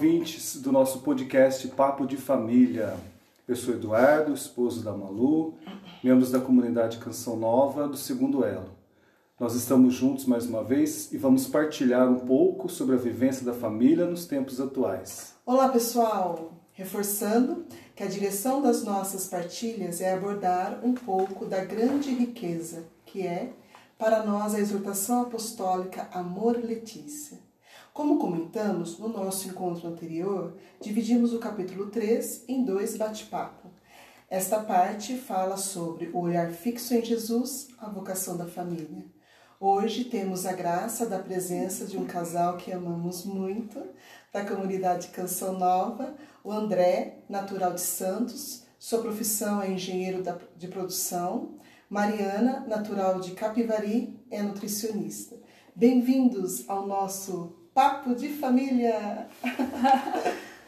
Ouvintes do nosso podcast Papo de Família. Eu sou Eduardo, esposo da Malu, membros da comunidade Canção Nova do Segundo Elo. Nós estamos juntos mais uma vez e vamos partilhar um pouco sobre a vivência da família nos tempos atuais. Olá, pessoal! Reforçando que a direção das nossas partilhas é abordar um pouco da grande riqueza que é, para nós, a exortação apostólica Amor Letícia. Como comentamos no nosso encontro anterior, dividimos o capítulo 3 em dois bate-papo. Esta parte fala sobre o olhar fixo em Jesus, a vocação da família. Hoje temos a graça da presença de um casal que amamos muito, da comunidade Canção Nova, o André, natural de Santos, sua profissão é engenheiro de produção, Mariana, natural de Capivari, é nutricionista. Bem-vindos ao nosso Papo de Família!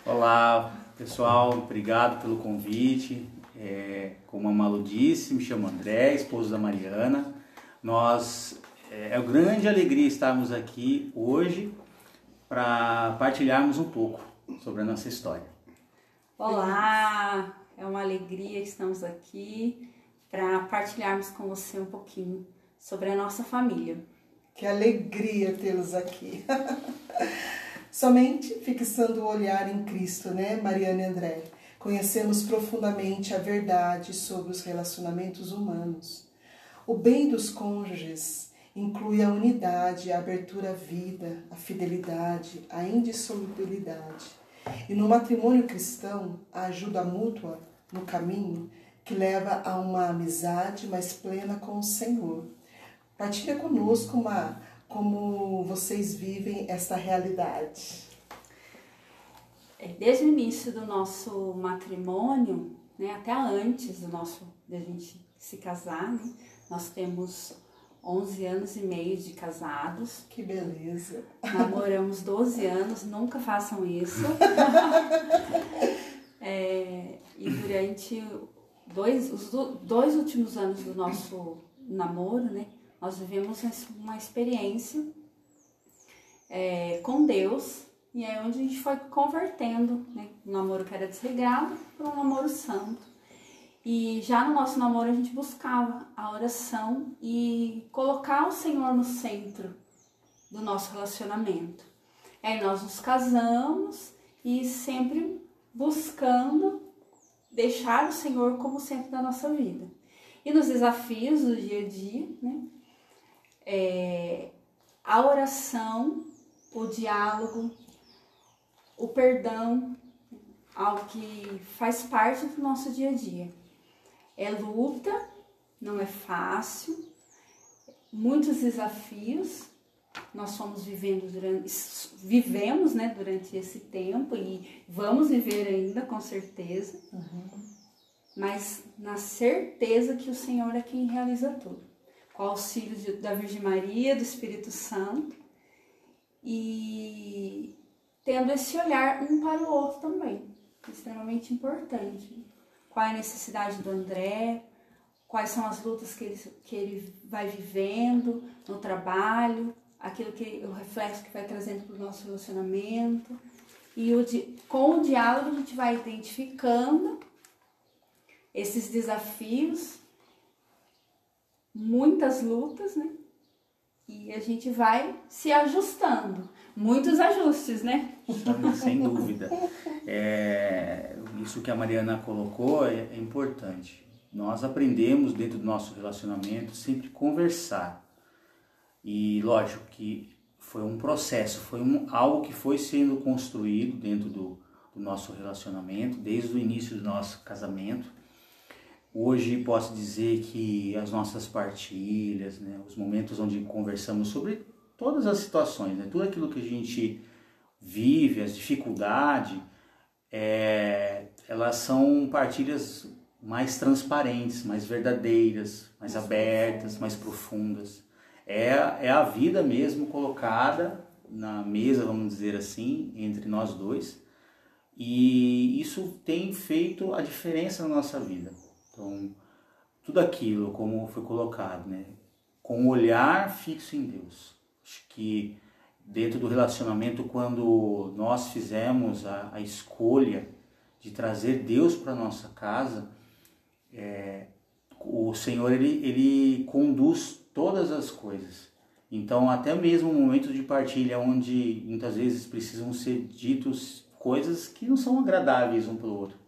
Olá, pessoal, obrigado pelo convite. É, como a Malu disse, me chamo André, esposo da Mariana. Nós é, é uma grande alegria estarmos aqui hoje para partilharmos um pouco sobre a nossa história. Olá, é uma alegria que estamos aqui para partilharmos com você um pouquinho sobre a nossa família. Que alegria tê-los aqui. Somente fixando o olhar em Cristo, né, Mariana e André? Conhecemos profundamente a verdade sobre os relacionamentos humanos. O bem dos cônjuges inclui a unidade, a abertura à vida, a fidelidade, a indissolubilidade. E no matrimônio cristão, a ajuda mútua no caminho que leva a uma amizade mais plena com o Senhor. Partilha conosco uma, como vocês vivem essa realidade. É, desde o início do nosso matrimônio, né, até antes do nosso da gente se casar, né, nós temos 11 anos e meio de casados. Que beleza! Namoramos 12 anos, nunca façam isso. é, e durante dois, os dois últimos anos do nosso namoro, né, nós vivemos uma experiência é, com Deus e é onde a gente foi convertendo, né, um namoro que era desregrado para um namoro santo. E já no nosso namoro a gente buscava a oração e colocar o Senhor no centro do nosso relacionamento. Aí nós nos casamos e sempre buscando deixar o Senhor como centro da nossa vida. E nos desafios do dia a dia, né? É, a oração, o diálogo, o perdão, algo que faz parte do nosso dia a dia. É luta, não é fácil, muitos desafios nós fomos vivendo durante, vivemos né, durante esse tempo e vamos viver ainda com certeza, uhum. mas na certeza que o Senhor é quem realiza tudo, com auxílio de, da Virgem Maria, do Espírito Santo e tendo esse olhar um para o outro também, extremamente importante. Qual é a necessidade do André, quais são as lutas que ele, que ele vai vivendo no trabalho, aquilo que o reflexo que vai trazendo para o nosso relacionamento. E o, com o diálogo a gente vai identificando esses desafios, muitas lutas, né? E a gente vai se ajustando. Muitos ajustes, né? Sem dúvida. É, isso que a Mariana colocou é, é importante. Nós aprendemos dentro do nosso relacionamento sempre conversar e lógico que foi um processo, foi um, algo que foi sendo construído dentro do, do nosso relacionamento, desde o início do nosso casamento. Hoje posso dizer que as nossas partilhas, né, os momentos onde conversamos sobre todas as situações, né, tudo aquilo que a gente vive, as dificuldades, é, elas são partilhas mais transparentes, mais verdadeiras, mais abertas, mais profundas é, é a vida mesmo colocada na mesa, vamos dizer assim, entre nós dois. E isso tem feito a diferença na nossa vida. Então, tudo aquilo, como foi colocado, né? com o olhar fixo em Deus. Acho que dentro do relacionamento quando nós fizemos a, a escolha de trazer Deus para nossa casa, é, o Senhor ele, ele conduz todas as coisas. Então, até mesmo o momento de partilha, onde muitas vezes precisam ser ditos coisas que não são agradáveis um para o outro.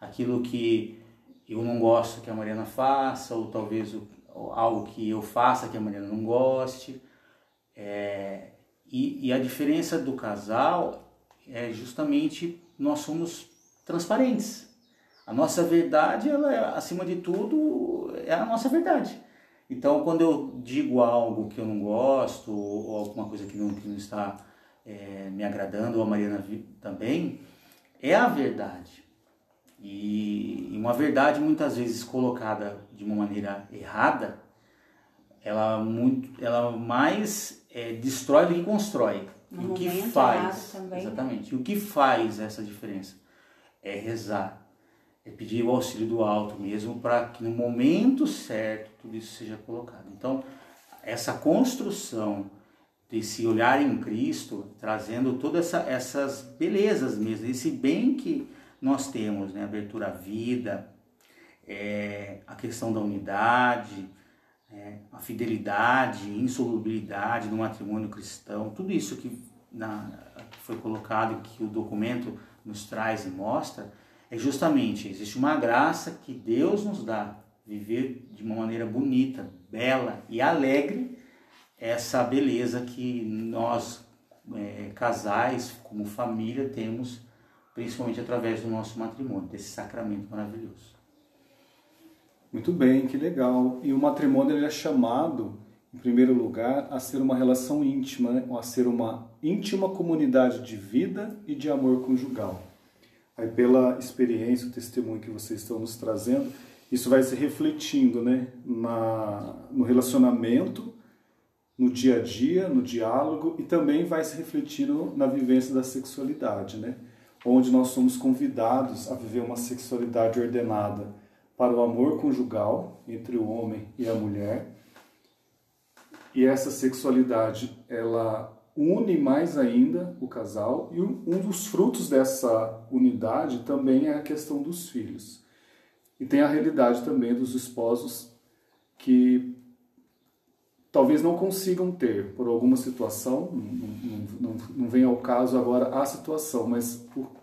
Aquilo que eu não gosto que a Mariana faça, ou talvez ou algo que eu faça que a Mariana não goste. É, e, e a diferença do casal é justamente nós somos transparentes. A nossa verdade, ela é, acima de tudo, é a nossa verdade. Então, quando eu digo algo que eu não gosto, ou alguma coisa que não, que não está é, me agradando, ou a Mariana também, é a verdade. E uma verdade muitas vezes colocada de uma maneira errada, ela, muito, ela mais é, destrói do que constrói. No o que faz, exatamente, o que faz essa diferença é rezar, é pedir o auxílio do alto mesmo para que no momento certo tudo isso seja colocado. Então, essa construção desse olhar em Cristo, trazendo todas essa, essas belezas mesmo, esse bem que nós temos, né? abertura à vida, é, a questão da unidade, é, a fidelidade, insolubilidade no matrimônio cristão, tudo isso que, na, foi colocado que o documento nos traz e mostra, é justamente, existe uma graça que Deus nos dá, viver de uma maneira bonita, bela e alegre, essa beleza que nós, é, casais, como família, temos, principalmente através do nosso matrimônio, desse sacramento maravilhoso. Muito bem, que legal. E o matrimônio ele é chamado, em primeiro lugar, a ser uma relação íntima, né? a ser uma íntima comunidade de vida e de amor conjugal. Aí, pela experiência, o testemunho que vocês estão nos trazendo, isso vai se refletindo né? Na, no relacionamento, no dia a dia, no diálogo e também vai se refletindo na vivência da sexualidade, né? Onde nós somos convidados a viver uma sexualidade ordenada para o amor conjugal entre o homem e a mulher. E essa sexualidade, ela une mais ainda o casal e um dos frutos dessa unidade também é a questão dos filhos. E tem a realidade também dos esposos que talvez não consigam ter por alguma situação, não, não, não vem ao caso agora a situação, mas por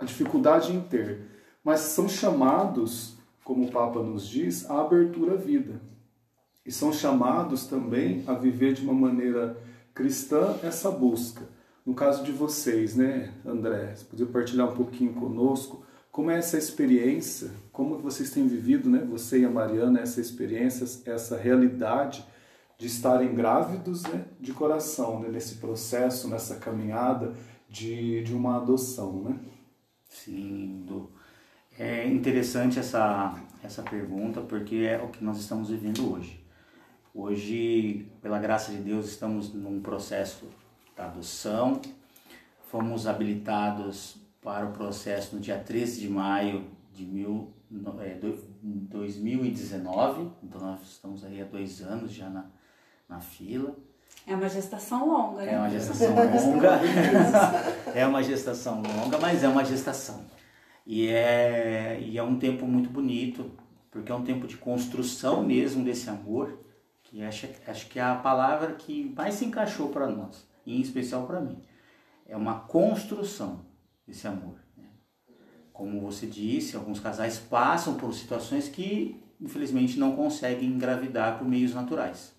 a dificuldade em ter, mas são chamados como o Papa nos diz, a abertura à vida. E são chamados também a viver de uma maneira cristã essa busca. No caso de vocês, né, André, você podia partilhar um pouquinho conosco como é essa experiência, como vocês têm vivido, né, você e a Mariana, essa experiência, essa realidade de estarem grávidos né, de coração, né, nesse processo, nessa caminhada de, de uma adoção, né? Sim, do é interessante essa, essa pergunta porque é o que nós estamos vivendo hoje. Hoje, pela graça de Deus, estamos num processo da adoção. Fomos habilitados para o processo no dia 13 de maio de mil, é, 2019. Então, nós estamos aí há dois anos já na, na fila. É uma gestação longa, né? É uma gestação longa. é uma gestação longa, mas é uma gestação. E é, e é um tempo muito bonito, porque é um tempo de construção mesmo desse amor, que acho, acho que é a palavra que mais se encaixou para nós, em especial para mim. É uma construção desse amor. Né? Como você disse, alguns casais passam por situações que, infelizmente, não conseguem engravidar por meios naturais.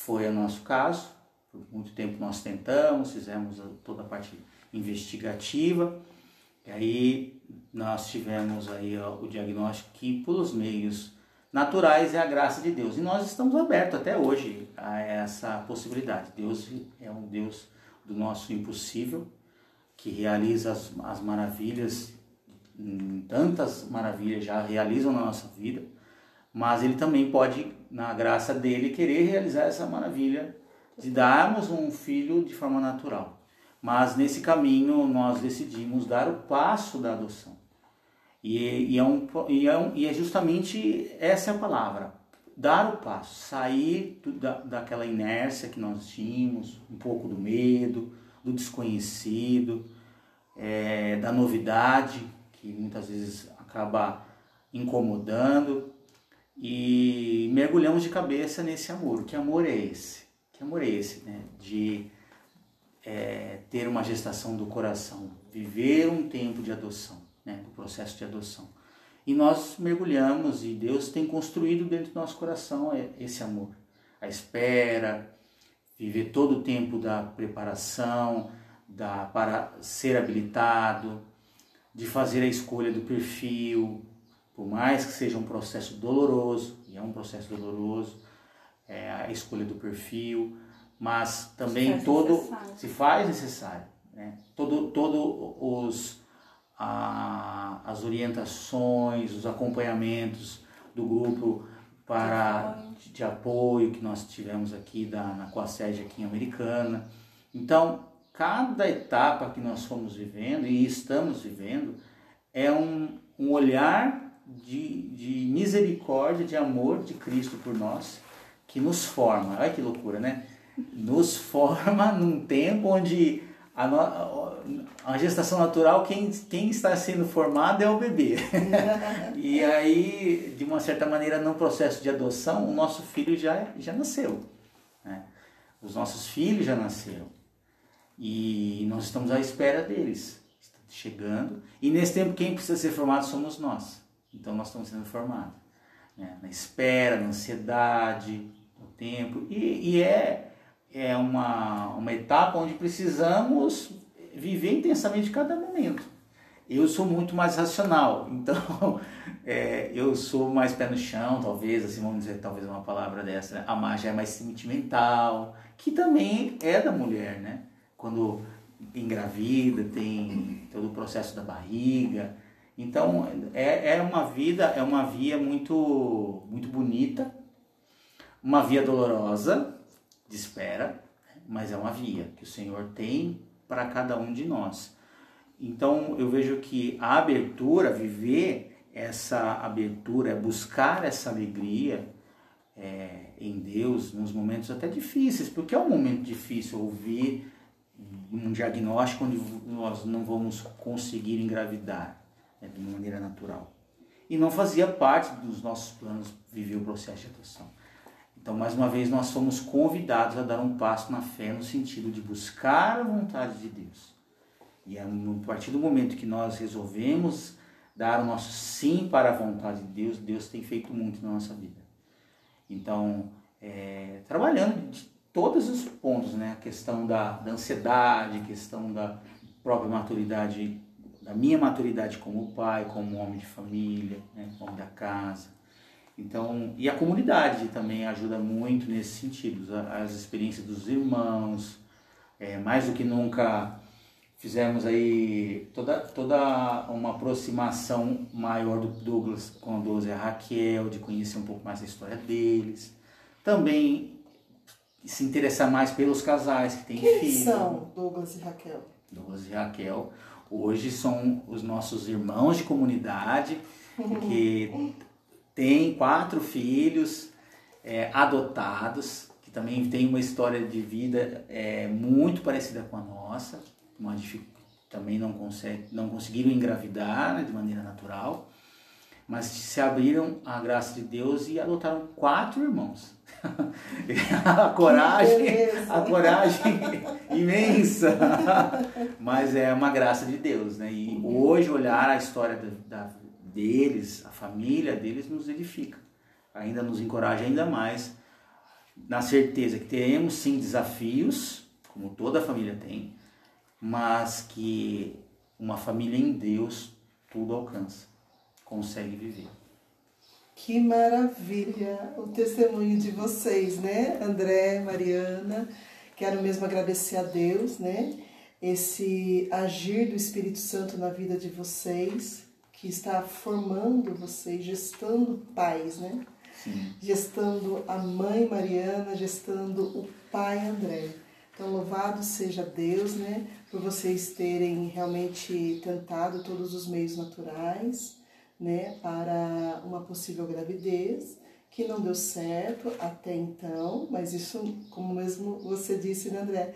Foi o nosso caso, por muito tempo nós tentamos, fizemos toda a parte investigativa, e aí nós tivemos aí o diagnóstico que pelos meios naturais é a graça de Deus. E nós estamos abertos até hoje a essa possibilidade. Deus é um Deus do nosso impossível, que realiza as, as maravilhas, hum, tantas maravilhas já realizam na nossa vida, mas Ele também pode, na graça dele, querer realizar essa maravilha de darmos um filho de forma natural. Mas nesse caminho nós decidimos dar o passo da adoção. E, e, é, um, e, é, um, e é justamente essa a palavra. dar o passo, sair do, da, daquela inércia que nós tínhamos, um pouco do medo, do desconhecido, é, da novidade, que muitas vezes acaba incomodando, e mergulhamos de cabeça nesse amor. Que amor é esse? Que amor é esse, né? De é, ter uma gestação do coração, viver um tempo de adoção, né? Do processo de adoção. E nós mergulhamos e Deus tem construído dentro do nosso coração esse amor. A espera, viver todo o tempo da preparação, da, para ser habilitado, de fazer a escolha do perfil, por mais que seja um processo doloroso, e é um processo doloroso, é a escolha do perfil, mas também se todo necessário. se faz necessário, né? todo todo os a, as orientações, os acompanhamentos do grupo para de apoio, de apoio que nós tivemos aqui da na Coasege aqui em Americana. Então, cada etapa que nós fomos vivendo e estamos vivendo é um, um olhar de, de misericórdia, de amor de Cristo por nós, que nos forma. Olha que loucura, né? Nos forma num tempo onde a, no, a gestação natural, quem, quem está sendo formado é o bebê. e aí, de uma certa maneira, no processo de adoção, o nosso filho já, já nasceu. Né? Os nossos filhos já nasceram. E nós estamos à espera deles, chegando. E nesse tempo, quem precisa ser formado somos nós. Então nós estamos sendo formados. Né? Na espera, na ansiedade, no tempo. E, e, é, é uma, uma etapa onde precisamos viver intensamente cada momento. Eu sou muito mais racional, então é, eu sou mais pé no chão, talvez, assim, vamos dizer, talvez uma palavra dessa, né? A Má já é mais sentimental, que também é da mulher, né? Quando engravida, tem todo o processo da barriga, então é, é uma vida, é uma via muito, muito bonita, uma via dolorosa de espera, mas é uma via que o Senhor tem para cada um de nós. Então eu vejo que a abertura, viver essa abertura, buscar essa alegria é, em Deus nos momentos até difíceis, porque é um momento difícil ouvir um diagnóstico onde nós não vamos conseguir engravidar né, de uma maneira natural. E não fazia parte dos nossos planos viver o processo de adoção. Então, mais uma vez, nós fomos convidados a dar um passo na fé no sentido de buscar a vontade de Deus. E a partir do momento que nós resolvemos dar o nosso sim para a vontade de Deus, Deus tem feito muito na nossa vida. Então, é, trabalhando de todos os pontos, né? A questão da, da ansiedade, a questão da própria maturidade da minha maturidade como pai, como homem de família, né, homem da casa. Então, e a comunidade também ajuda muito nesse sentido, as experiências dos irmãos, é, mais do que nunca fizemos aí toda, toda uma aproximação maior do Douglas com a Douglas e a Raquel, de conhecer um pouco mais a história deles. Também se interessar mais pelos casais que têm Quem filhos. são Douglas e Raquel? Douglas e Raquel hoje são os nossos irmãos de comunidade que têm quatro filhos é, adotados, que também têm uma história de vida é, muito parecida com a nossa, uma também não, consegue, não conseguiram engravidar né, de maneira natural mas se abriram à graça de Deus e adotaram quatro irmãos. a coragem, a coragem imensa, mas é uma graça de Deus, né? E hoje olhar a história da, da, deles, a família deles nos edifica, ainda nos encoraja ainda mais na certeza que teremos sim desafios, como toda família tem, mas que uma família em Deus tudo alcança consegue viver. Que maravilha o testemunho de vocês, né? André, Mariana. Quero mesmo agradecer a Deus, né? Esse agir do Espírito Santo na vida de vocês, que está formando vocês, gestando pais, né? Sim. Gestando a mãe Mariana, gestando o pai André. Então, louvado seja Deus, né? Por vocês terem realmente tentado todos os meios naturais né, para uma possível gravidez que não deu certo até então, mas isso, como mesmo você disse, né, André?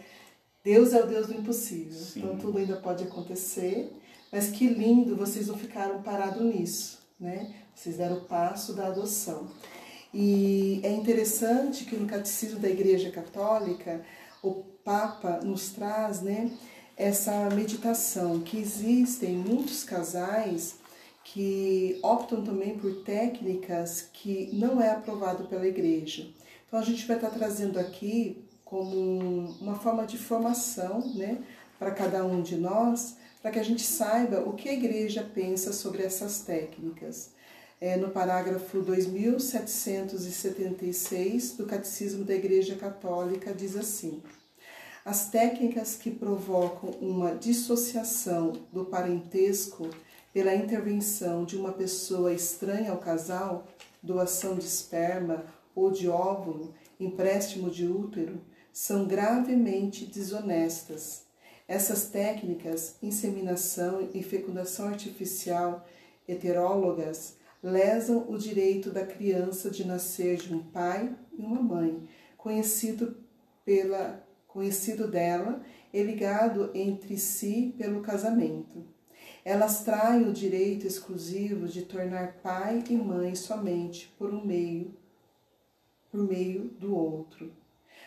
Deus é o Deus do impossível. Sim. Então tudo ainda pode acontecer, mas que lindo, vocês não ficaram parados nisso, né? Vocês deram o passo da adoção. E é interessante que no Catecismo da Igreja Católica, o Papa nos traz, né, essa meditação que existem muitos casais que optam também por técnicas que não é aprovado pela igreja. Então a gente vai estar trazendo aqui como uma forma de formação, né, para cada um de nós, para que a gente saiba o que a igreja pensa sobre essas técnicas. É, no parágrafo 2776 do Catecismo da Igreja Católica diz assim: as técnicas que provocam uma dissociação do parentesco pela intervenção de uma pessoa estranha ao casal, doação de esperma ou de óvulo, empréstimo de útero, são gravemente desonestas. Essas técnicas, inseminação e fecundação artificial heterólogas, lesam o direito da criança de nascer de um pai e uma mãe, conhecido pela conhecido dela e ligado entre si pelo casamento. Elas traem o direito exclusivo de tornar pai e mãe somente por um meio, por meio do outro.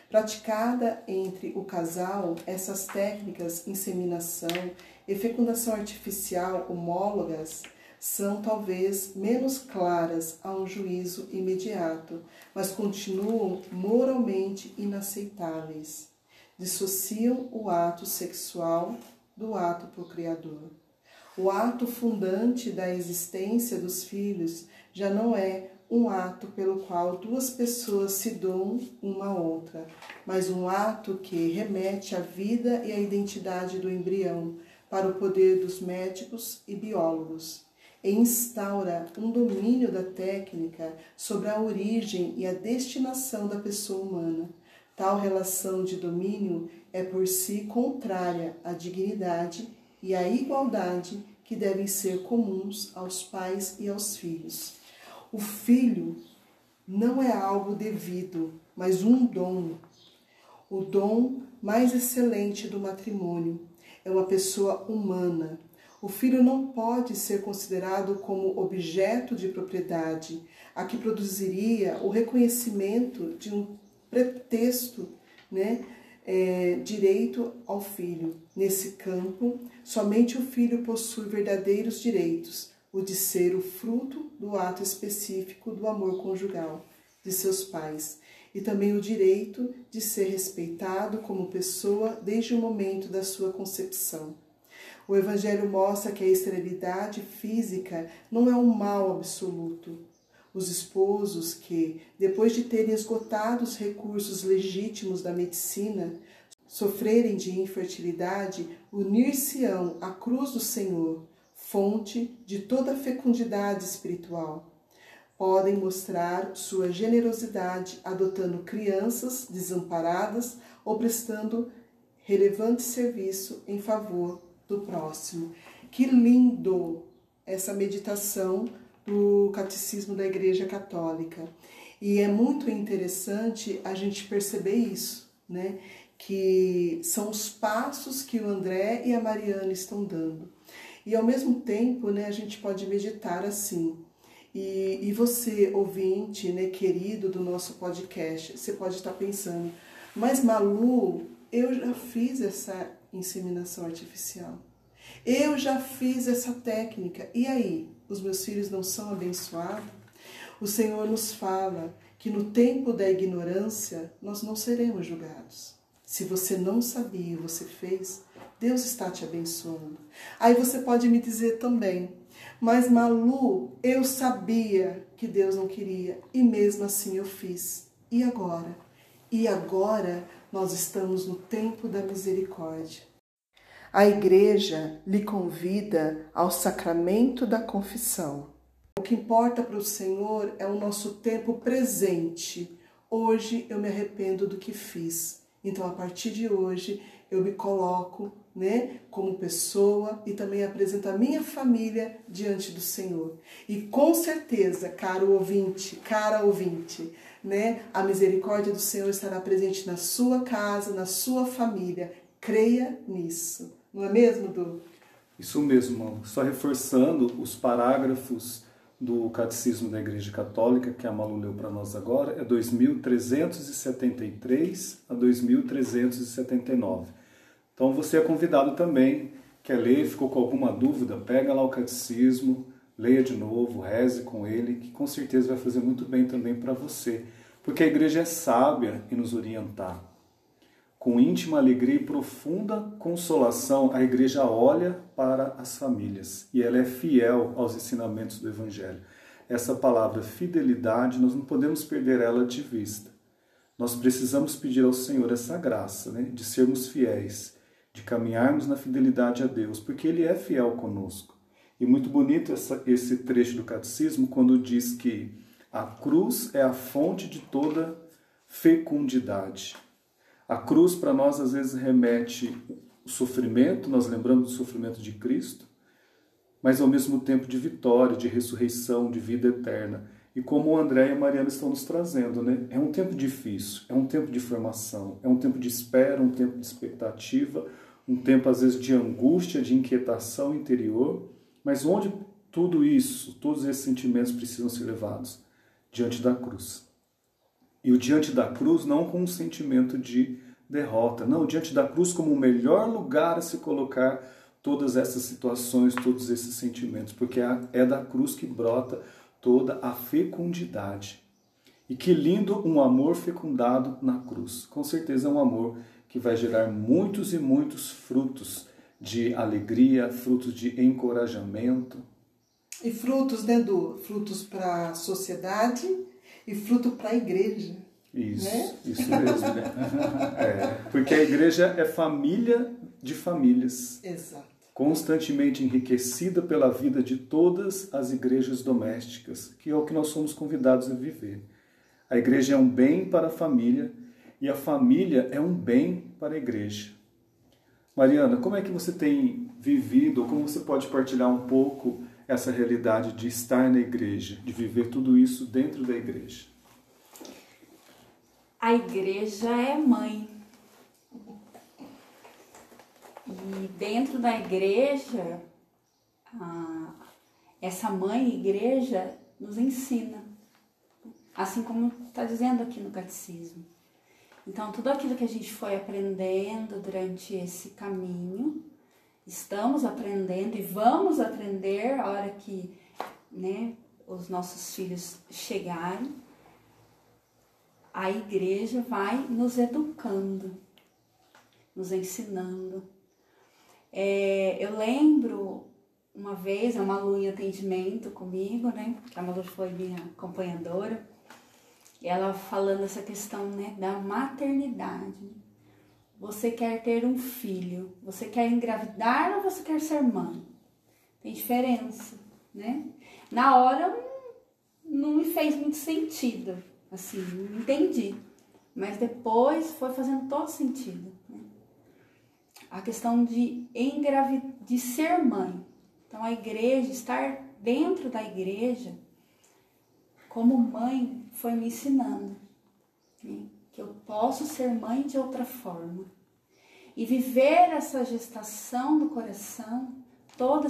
Praticada entre o casal, essas técnicas inseminação e fecundação artificial homólogas são talvez menos claras a um juízo imediato, mas continuam moralmente inaceitáveis dissociam o ato sexual do ato procriador. O ato fundante da existência dos filhos já não é um ato pelo qual duas pessoas se doam uma a outra, mas um ato que remete à vida e à identidade do embrião para o poder dos médicos e biólogos e instaura um domínio da técnica sobre a origem e a destinação da pessoa humana, Tal relação de domínio é por si contrária à dignidade e à igualdade que devem ser comuns aos pais e aos filhos. O filho não é algo devido, mas um dom. O dom mais excelente do matrimônio é uma pessoa humana. O filho não pode ser considerado como objeto de propriedade, a que produziria o reconhecimento de um pretexto, né, é, direito ao filho. Nesse campo, somente o filho possui verdadeiros direitos, o de ser o fruto do ato específico do amor conjugal de seus pais, e também o direito de ser respeitado como pessoa desde o momento da sua concepção. O Evangelho mostra que a esterilidade física não é um mal absoluto, os esposos que, depois de terem esgotado os recursos legítimos da medicina, sofrerem de infertilidade, unir-se-ão à cruz do Senhor, fonte de toda fecundidade espiritual. Podem mostrar sua generosidade adotando crianças desamparadas ou prestando relevante serviço em favor do próximo. Que lindo essa meditação do Catecismo da Igreja Católica. E é muito interessante a gente perceber isso, né? Que são os passos que o André e a Mariana estão dando. E ao mesmo tempo, né, a gente pode meditar assim. E, e você, ouvinte, né, querido do nosso podcast, você pode estar pensando, mas Malu, eu já fiz essa inseminação artificial. Eu já fiz essa técnica. E aí? Os meus filhos não são abençoados? O Senhor nos fala que no tempo da ignorância nós não seremos julgados. Se você não sabia e você fez, Deus está te abençoando. Aí você pode me dizer também, mas Malu, eu sabia que Deus não queria e mesmo assim eu fiz. E agora? E agora nós estamos no tempo da misericórdia. A Igreja lhe convida ao sacramento da confissão. O que importa para o Senhor é o nosso tempo presente. Hoje eu me arrependo do que fiz. Então, a partir de hoje, eu me coloco né, como pessoa e também apresento a minha família diante do Senhor. E com certeza, caro ouvinte, cara ouvinte, né, a misericórdia do Senhor estará presente na sua casa, na sua família. Creia nisso. Não é mesmo, Du? Isso mesmo. Só reforçando os parágrafos do Catecismo da Igreja Católica, que a Malu leu para nós agora, é 2373 a 2379. Então você é convidado também, quer ler, ficou com alguma dúvida, pega lá o catecismo, leia de novo, reze com ele, que com certeza vai fazer muito bem também para você. Porque a igreja é sábia em nos orientar. Com íntima alegria e profunda consolação, a igreja olha para as famílias e ela é fiel aos ensinamentos do Evangelho. Essa palavra fidelidade, nós não podemos perder ela de vista. Nós precisamos pedir ao Senhor essa graça né, de sermos fiéis de caminharmos na fidelidade a Deus, porque Ele é fiel conosco. E muito bonito essa, esse trecho do catecismo quando diz que a cruz é a fonte de toda fecundidade. A cruz para nós às vezes remete o sofrimento, nós lembramos do sofrimento de Cristo, mas ao mesmo tempo de vitória, de ressurreição, de vida eterna. E como o André e a Mariana estão nos trazendo, né? É um tempo difícil, é um tempo de formação, é um tempo de espera, um tempo de expectativa, um tempo às vezes de angústia, de inquietação interior, mas onde tudo isso, todos esses sentimentos precisam ser levados diante da cruz. E o diante da cruz não com um sentimento de derrota, não, diante da cruz como o melhor lugar a se colocar todas essas situações, todos esses sentimentos, porque é da cruz que brota toda a fecundidade. E que lindo um amor fecundado na cruz. Com certeza é um amor que vai gerar muitos e muitos frutos de alegria, frutos de encorajamento. E frutos, né, do frutos para a sociedade e fruto para a igreja. Isso, né? isso mesmo. Né? é, porque a igreja é família de famílias. Exato. Constantemente enriquecida pela vida de todas as igrejas domésticas, que é o que nós somos convidados a viver. A igreja é um bem para a família e a família é um bem para a igreja. Mariana, como é que você tem vivido, ou como você pode partilhar um pouco essa realidade de estar na igreja, de viver tudo isso dentro da igreja? A igreja é mãe. E dentro da igreja, essa mãe igreja nos ensina, assim como está dizendo aqui no catecismo. Então, tudo aquilo que a gente foi aprendendo durante esse caminho, estamos aprendendo e vamos aprender a hora que né, os nossos filhos chegarem. A igreja vai nos educando, nos ensinando. É, eu lembro uma vez, a Malu em atendimento comigo, né? A Malu foi minha acompanhadora ela falando essa questão né, da maternidade. Você quer ter um filho, você quer engravidar ou você quer ser mãe? Tem diferença, né? Na hora não me fez muito sentido, assim, não entendi. Mas depois foi fazendo todo sentido. Né? A questão de engravidar, de ser mãe. Então a igreja, estar dentro da igreja, como mãe, foi me ensinando né? Que eu posso ser mãe de outra forma. E viver essa gestação do coração, toda,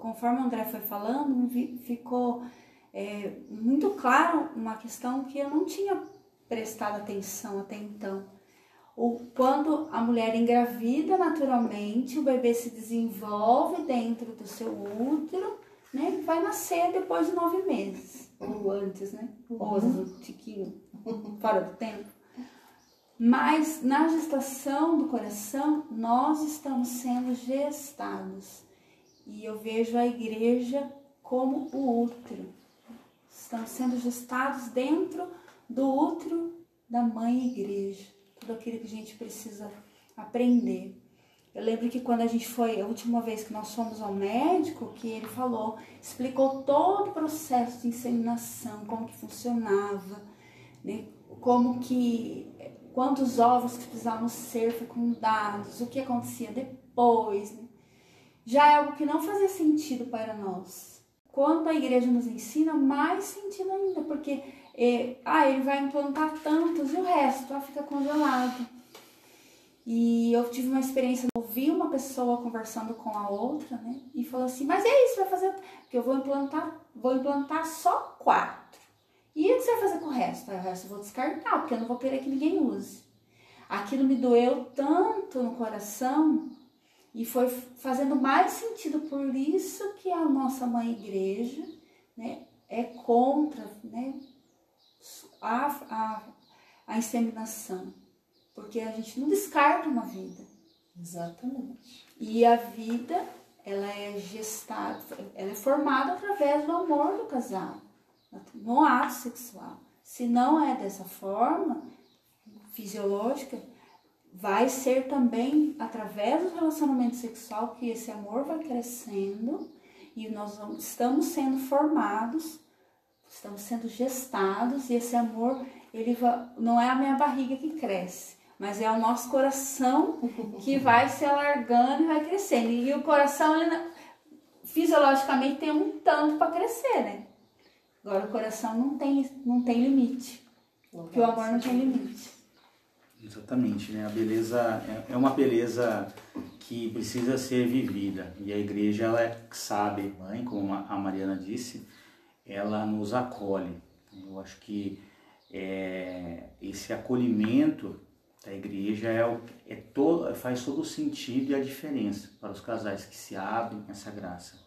conforme o André foi falando, ficou é, muito claro uma questão que eu não tinha prestado atenção até então. O, quando a mulher engravida naturalmente, o bebê se desenvolve dentro do seu útero, né? Vai nascer depois de nove meses ou antes, né? Ou um tiquinho fora do tempo. Mas na gestação do coração, nós estamos sendo gestados. E eu vejo a igreja como o útero. Estamos sendo gestados dentro do útero da mãe igreja. Tudo aquilo que a gente precisa aprender. Eu lembro que quando a gente foi, a última vez que nós fomos ao médico, que ele falou, explicou todo o processo de inseminação, como que funcionava, né? como que, quantos ovos que precisavam ser fecundados, o que acontecia depois né? já é algo que não fazia sentido para nós. Quando a igreja nos ensina, mais sentido ainda, porque é, ah, ele vai implantar tantos e o resto ah, fica congelado. E eu tive uma experiência, ouvi uma pessoa conversando com a outra, né? E falou assim, mas é isso, vai fazer, que eu vou implantar, vou implantar só quatro. E o que você vai fazer com o resto? o resto eu vou descartar, porque eu não vou querer que ninguém use. Aquilo me doeu tanto no coração e foi fazendo mais sentido. Por isso que a nossa mãe igreja né, é contra né, a, a, a inseminação. Porque a gente não descarta uma vida. Exatamente. E a vida, ela é gestada, ela é formada através do amor do casal no ato sexual. Se não é dessa forma fisiológica, vai ser também através do relacionamento sexual que esse amor vai crescendo e nós estamos sendo formados, estamos sendo gestados e esse amor ele vai, não é a minha barriga que cresce, mas é o nosso coração que vai se alargando e vai crescendo. E o coração ele, fisiologicamente tem um tanto para crescer, né? Agora o coração não tem, não tem limite. Porque o amor não tem limite. Exatamente, né? A beleza é, é uma beleza que precisa ser vivida. E a igreja, ela é, sabe, mãe, como a Mariana disse, ela nos acolhe. Eu acho que é, esse acolhimento da igreja é, é todo, faz todo o sentido e a diferença para os casais que se abrem essa graça.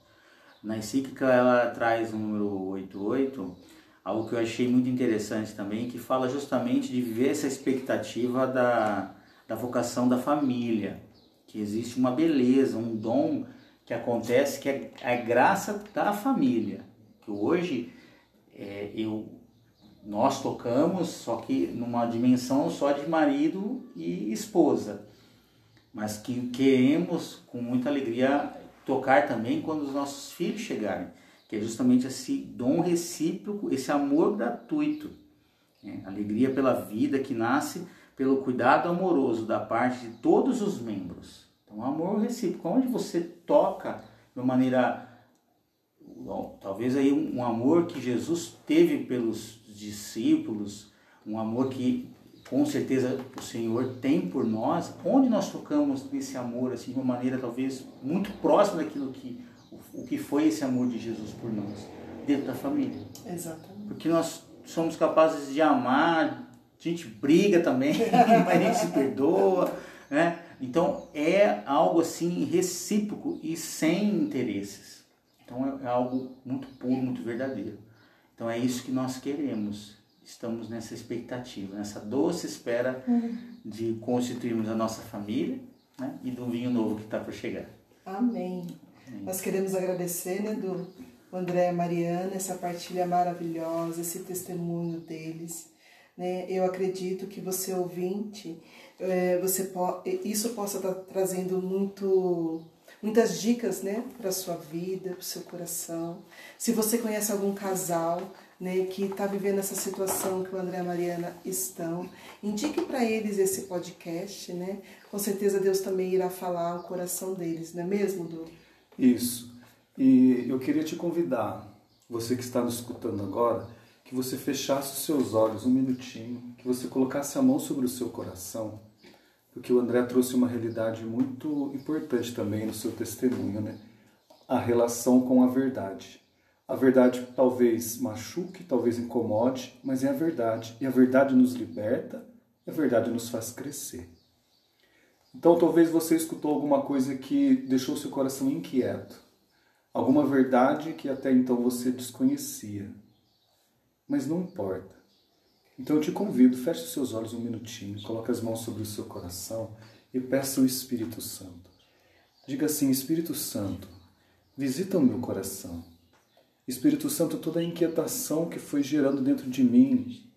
Na encíclica ela traz o número 88, algo que eu achei muito interessante também, que fala justamente de viver essa expectativa da, da vocação da família, que existe uma beleza, um dom que acontece, que é a graça da família, que hoje é, eu, nós tocamos, só que numa dimensão só de marido e esposa, mas que queremos com muita alegria tocar também quando os nossos filhos chegarem, que é justamente esse dom recíproco, esse amor gratuito, né? alegria pela vida que nasce pelo cuidado amoroso da parte de todos os membros. Então, amor recíproco, onde você toca de uma maneira, talvez aí um amor que Jesus teve pelos discípulos, um amor que com certeza o Senhor tem por nós, onde nós tocamos nesse amor, assim, de uma maneira talvez muito próxima daquilo que o, que foi esse amor de Jesus por nós, dentro da família. Exatamente. Porque nós somos capazes de amar, a gente briga também, mas a gente se perdoa, né? Então é algo assim recíproco e sem interesses. Então é, é algo muito puro, muito verdadeiro. Então é isso que nós queremos estamos nessa expectativa, nessa doce espera uhum. de constituirmos a nossa família né, e do vinho novo que está por chegar. Amém. Amém. Nós queremos agradecer, né, do André e Mariana, essa partilha maravilhosa, esse testemunho deles. Né? Eu acredito que você ouvinte, é, você po isso possa estar tá trazendo muito muitas dicas né, para a sua vida, para o seu coração. Se você conhece algum casal né, que está vivendo essa situação que o André e a Mariana estão. Indique para eles esse podcast, né? Com certeza Deus também irá falar ao coração deles, não é mesmo, Du? Isso. E eu queria te convidar, você que está nos escutando agora, que você fechasse os seus olhos um minutinho, que você colocasse a mão sobre o seu coração, porque o André trouxe uma realidade muito importante também no seu testemunho, né? A relação com a verdade. A verdade talvez machuque, talvez incomode, mas é a verdade. E a verdade nos liberta, a verdade nos faz crescer. Então talvez você escutou alguma coisa que deixou seu coração inquieto. Alguma verdade que até então você desconhecia. Mas não importa. Então eu te convido, feche os seus olhos um minutinho, coloque as mãos sobre o seu coração e peça o Espírito Santo. Diga assim: Espírito Santo, visita o meu coração Espírito Santo, toda a inquietação que foi gerando dentro de mim,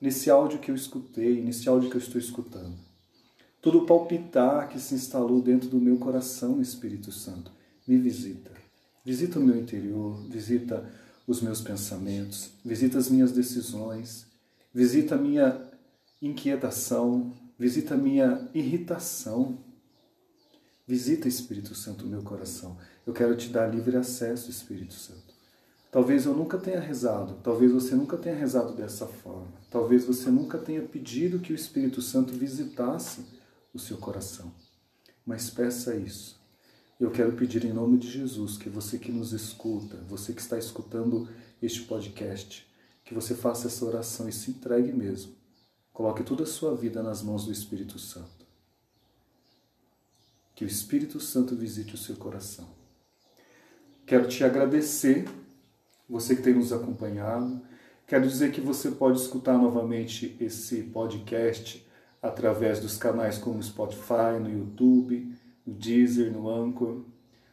nesse áudio que eu escutei, nesse áudio que eu estou escutando, todo o palpitar que se instalou dentro do meu coração, Espírito Santo, me visita. Visita o meu interior, visita os meus pensamentos, visita as minhas decisões, visita a minha inquietação, visita a minha irritação. Visita, Espírito Santo, o meu coração. Eu quero te dar livre acesso, Espírito Santo. Talvez eu nunca tenha rezado, talvez você nunca tenha rezado dessa forma, talvez você nunca tenha pedido que o Espírito Santo visitasse o seu coração. Mas peça isso. Eu quero pedir em nome de Jesus que você que nos escuta, você que está escutando este podcast, que você faça essa oração e se entregue mesmo. Coloque toda a sua vida nas mãos do Espírito Santo. Que o Espírito Santo visite o seu coração. Quero te agradecer, você que tem nos acompanhado. Quero dizer que você pode escutar novamente esse podcast através dos canais como Spotify, no YouTube, no Deezer, no Anchor.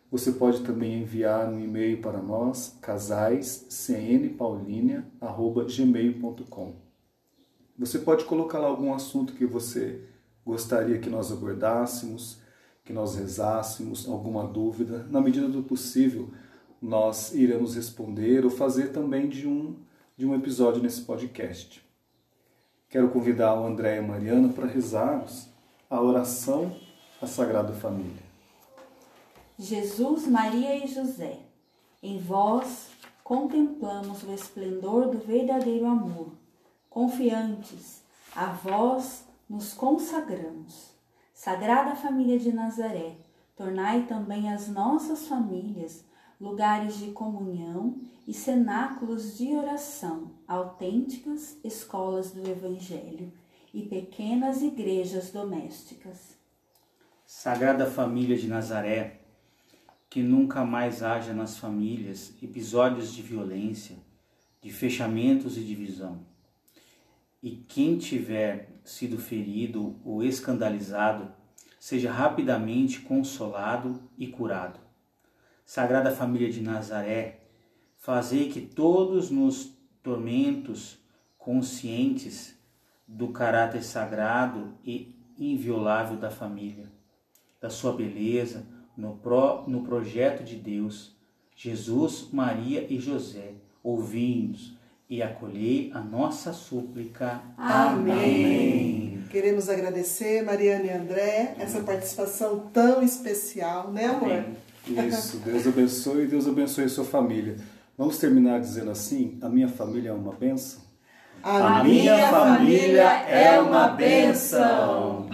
Você pode também enviar um e-mail para nós, casaiscnpaulinia.gmail.com. Você pode colocar lá algum assunto que você gostaria que nós abordássemos, que nós rezássemos, alguma dúvida. Na medida do possível, nós iremos responder ou fazer também de um, de um episódio nesse podcast. Quero convidar o André e a Mariana para rezarmos a oração à Sagrada Família. Jesus, Maria e José, em vós contemplamos o esplendor do verdadeiro amor. Confiantes, a vós nos consagramos. Sagrada Família de Nazaré, tornai também as nossas famílias lugares de comunhão e cenáculos de oração, autênticas escolas do Evangelho e pequenas igrejas domésticas. Sagrada Família de Nazaré, que nunca mais haja nas famílias episódios de violência, de fechamentos e divisão. E quem tiver sido ferido ou escandalizado, seja rapidamente consolado e curado. Sagrada Família de Nazaré, fazei que todos nos tormentos conscientes do caráter sagrado e inviolável da família, da sua beleza no, pro, no projeto de Deus, Jesus, Maria e José, ouvi-nos e acolhei a nossa súplica. Amém. Amém. Queremos agradecer, Mariana e André, essa participação tão especial, né, amor? Amém. Isso, Deus abençoe e Deus abençoe a sua família. Vamos terminar dizendo assim: a minha família é uma bênção? A A minha família é uma bênção.